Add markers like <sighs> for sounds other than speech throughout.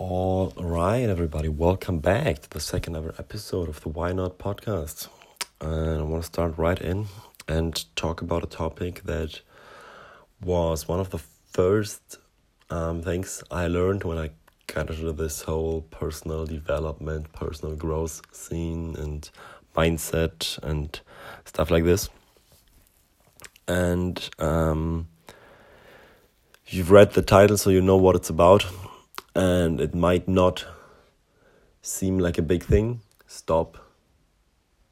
All right, everybody, welcome back to the second ever episode of the Why Not podcast. And I want to start right in and talk about a topic that was one of the first um, things I learned when I got into this whole personal development, personal growth scene, and mindset and stuff like this. And um, you've read the title, so you know what it's about and it might not seem like a big thing. Stop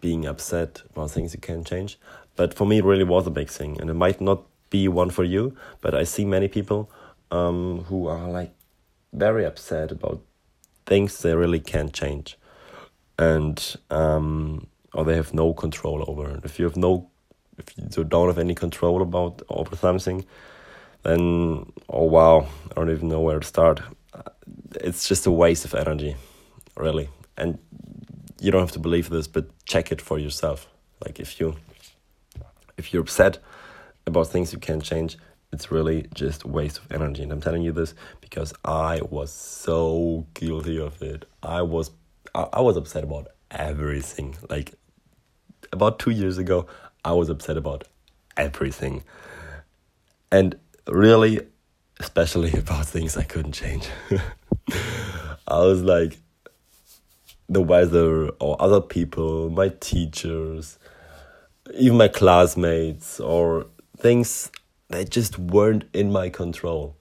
being upset about things you can't change. But for me, it really was a big thing, and it might not be one for you. But I see many people um, who are like very upset about things they really can't change, and um, or they have no control over. If you have no, if you don't have any control about over something, then oh wow, I don't even know where to start it's just a waste of energy, really. And you don't have to believe this, but check it for yourself. Like if you if you're upset about things you can't change, it's really just waste of energy. And I'm telling you this because I was so guilty of it. I was I, I was upset about everything. Like about two years ago, I was upset about everything. And really especially <laughs> about things I couldn't change. <laughs> I was like, the weather or other people, my teachers, even my classmates, or things that just weren't in my control.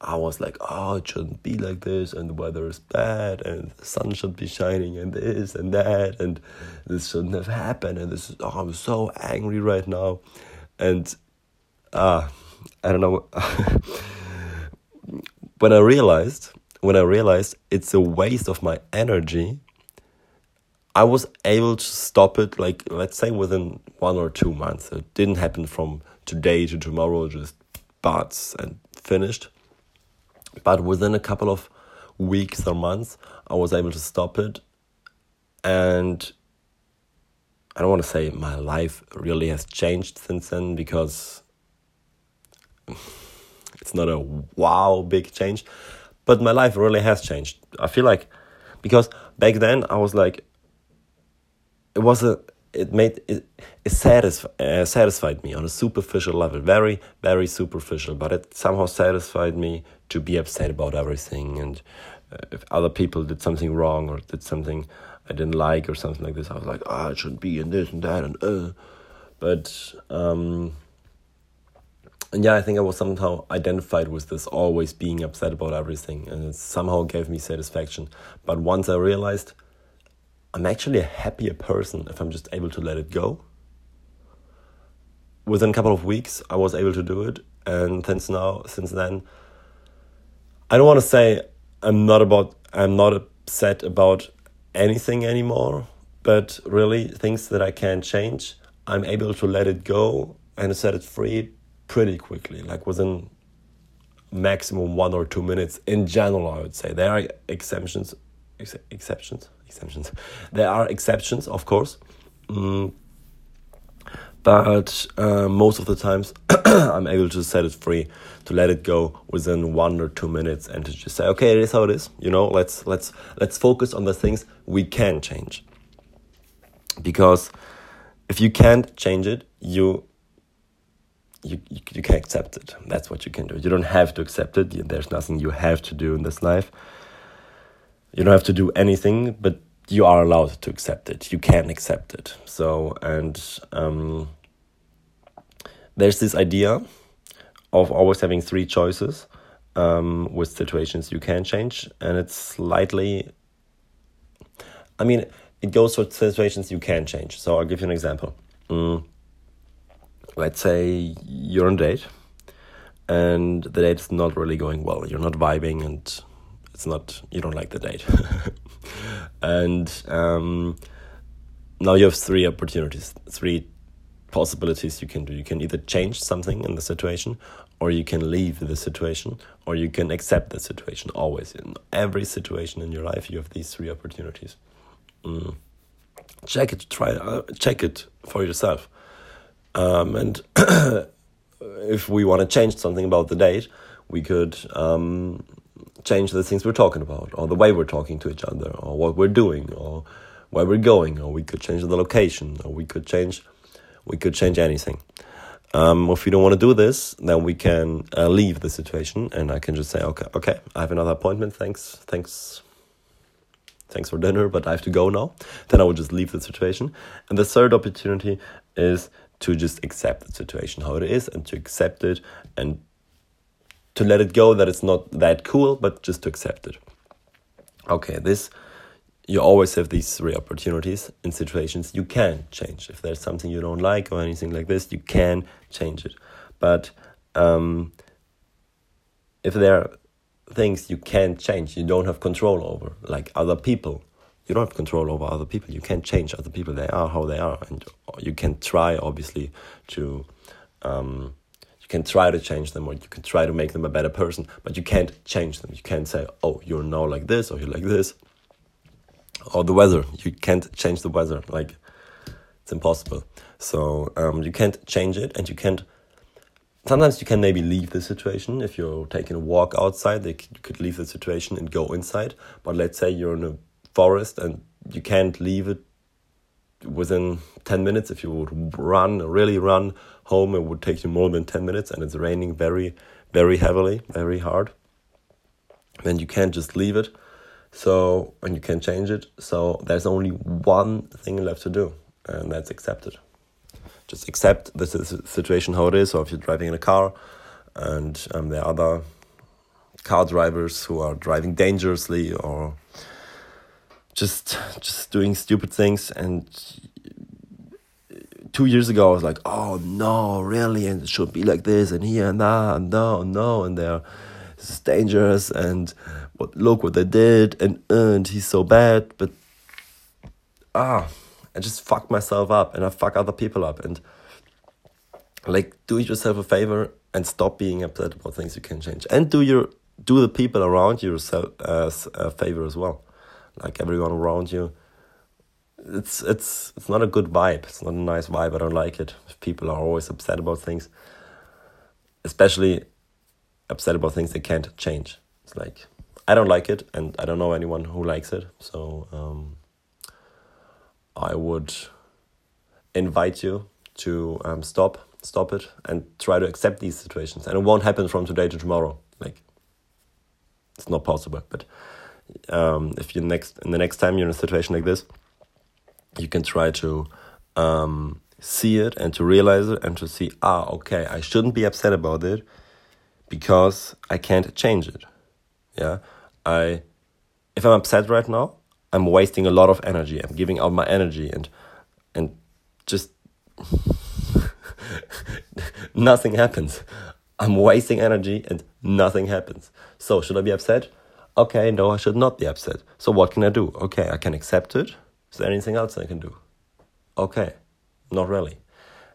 I was like, oh, it shouldn't be like this, and the weather is bad, and the sun should be shining, and this and that, and this shouldn't have happened, and this is, oh, I'm so angry right now. And, uh, I don't know. <laughs> when I realized, when I realized it's a waste of my energy, I was able to stop it, like, let's say within one or two months. It didn't happen from today to tomorrow, just buts and finished. But within a couple of weeks or months, I was able to stop it. And I don't want to say my life really has changed since then because <sighs> it's not a wow big change, but my life really has changed. I feel like because back then I was like, it was a it made it, it uh, satisfied me on a superficial level, very very superficial, but it somehow satisfied me to be upset about everything and uh, if other people did something wrong or did something I didn't like or something like this, I was like, ah, oh, it shouldn't be in this and that and uh. But um, and yeah, I think I was somehow identified with this always being upset about everything, and it somehow gave me satisfaction. But once I realized I'm actually a happier person if I'm just able to let it go. Within a couple of weeks, I was able to do it, and since now, since then, I don't want to say I'm not about I'm not upset about anything anymore, but really things that I can't change, I'm able to let it go and set it free pretty quickly, like within maximum one or two minutes. In general, I would say there are exceptions, ex exceptions, exceptions. <laughs> There are exceptions, of course, mm, but uh, most of the times <coughs> I'm able to set it free, to let it go within one or two minutes, and to just say, okay, it is how it is. You know, let's let's let's focus on the things we can change. Because if you can't change it, you you, you, you can accept it. That's what you can do. You don't have to accept it. There's nothing you have to do in this life. You don't have to do anything, but you are allowed to accept it. You can accept it. So, and um, there's this idea of always having three choices um, with situations you can change, and it's slightly. I mean, it goes for situations you can change. So I'll give you an example. Mm let's say you're on a date and the date is not really going well. You're not vibing and it's not, you don't like the date. <laughs> and um, now you have three opportunities, three possibilities you can do. You can either change something in the situation, or you can leave the situation, or you can accept the situation. Always in every situation in your life, you have these three opportunities. Mm. Check it, try, uh, check it for yourself. Um, and <clears throat> if we want to change something about the date, we could um, change the things we're talking about, or the way we're talking to each other, or what we're doing, or where we're going, or we could change the location, or we could change, we could change anything. Um, if we don't want to do this, then we can uh, leave the situation, and I can just say, okay, okay, I have another appointment. Thanks, thanks, thanks for dinner, but I have to go now. Then I will just leave the situation. And the third opportunity is to just accept the situation how it is, and to accept it, and to let it go that it's not that cool, but just to accept it. Okay, this you always have these three opportunities in situations you can change. If there's something you don't like or anything like this, you can change it. But um, if there are things you can't change, you don't have control over, like other people, you don't have control over other people. You can't change other people. They are how they are, and you can try, obviously, to. Um, you can try to change them or you can try to make them a better person, but you can't change them. You can't say, oh, you're now like this or you're like this or the weather. You can't change the weather. Like it's impossible. So um, you can't change it, and you can't. Sometimes you can maybe leave the situation if you're taking a walk outside. you could leave the situation and go inside. But let's say you're in a forest and you can't leave it within 10 minutes. If you would run, really run home, it would take you more than 10 minutes and it's raining very, very heavily, very hard. Then you can't just leave it. So, and you can't change it. So, there's only one thing left to do, and that's accept it. Just accept the situation how it is. So, if you're driving in a car and um, there are other car drivers who are driving dangerously or just just doing stupid things. And two years ago I was like, oh no, really, and it should be like this and here and that and no, no, and they're it's dangerous. And what look what they did. And and he's so bad. But ah I just fuck myself up and I fuck other people up. And like do yourself a favor and stop being upset about things you can change. And do your do the people around you yourself as a favor as well like everyone around you it's it's it's not a good vibe it's not a nice vibe i don't like it if people are always upset about things especially upset about things they can't change it's like I don't like it, and I don't know anyone who likes it. So um, I would invite you to um, stop, stop it, and try to accept these situations. And it won't happen from today to tomorrow. Like it's not possible. But um, if you next in the next time you're in a situation like this, you can try to um, see it and to realize it and to see ah okay I shouldn't be upset about it because I can't change it. Yeah, I, if I'm upset right now, I'm wasting a lot of energy. I'm giving out my energy and, and just <laughs> nothing happens. I'm wasting energy and nothing happens. So should I be upset? Okay, no, I should not be upset. So what can I do? Okay, I can accept it. Is there anything else I can do? Okay, not really.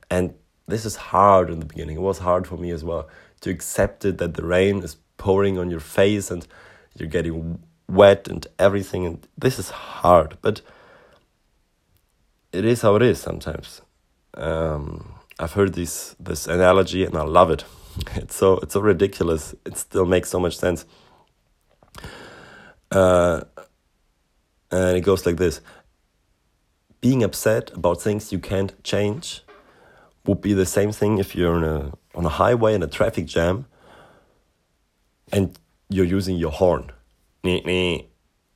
And this is hard in the beginning. It was hard for me as well to accept it that the rain is pouring on your face and you're getting wet and everything and this is hard but it is how it is sometimes um, i've heard this this analogy and i love it <laughs> it's so it's so ridiculous it still makes so much sense uh, and it goes like this being upset about things you can't change would be the same thing if you're on a on a highway in a traffic jam and you're using your horn.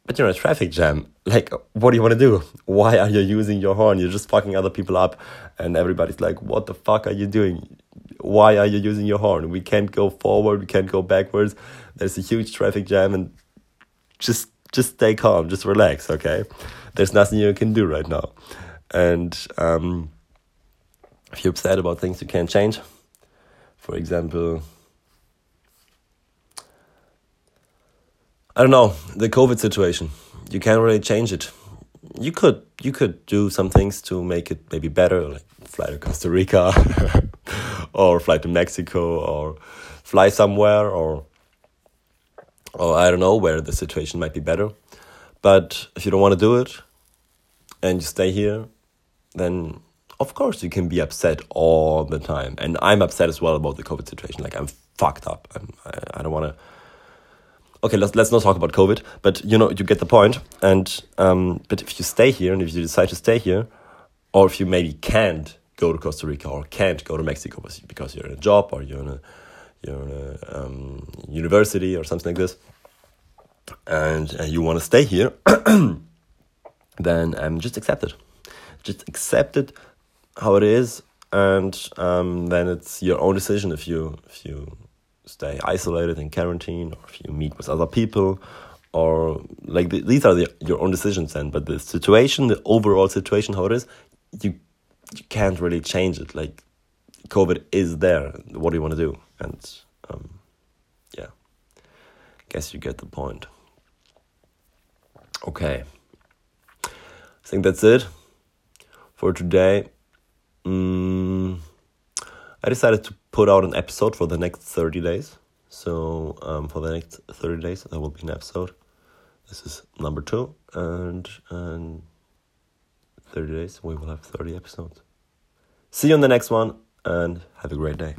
But you're in a traffic jam. Like, what do you want to do? <laughs> Why are you using your horn? You're just fucking other people up. And everybody's like, what the fuck are you doing? Why are you using your horn? We can't go forward. We can't go backwards. There's a huge traffic jam and just just stay calm. Just relax, okay? There's nothing you can do right now. And um, if you're upset about things you can't change, for example, I don't know the COVID situation. You can't really change it. You could you could do some things to make it maybe better, like fly to Costa Rica, <laughs> or fly to Mexico, or fly somewhere, or or I don't know where the situation might be better. But if you don't want to do it, and you stay here, then of course you can be upset all the time. And I'm upset as well about the COVID situation. Like I'm fucked up. I'm, I, I don't want to okay, let's let's not talk about COVID, but you know you get the point. And um, but if you stay here and if you decide to stay here, or if you maybe can't go to Costa Rica or can't go to Mexico because you're in a job or you're in a you're in a um, university or something like this, and uh, you want to stay here, <clears throat> then um, just accept it. Just accept it how it is, and um, then it's your own decision if you if you stay isolated in quarantine or if you meet with other people or like the, these are the, your own decisions then but the situation the overall situation how it is you you can't really change it. Like covid is there. What do you want to do? And um, yeah guess you get the point okay i think that's it for today mm, i decided to put out an episode for the next 30 days. So um, for the next 30 days, there will be an episode. This is number two, and and 30 days we will have 30 episodes. See you on the next one, and have a great day.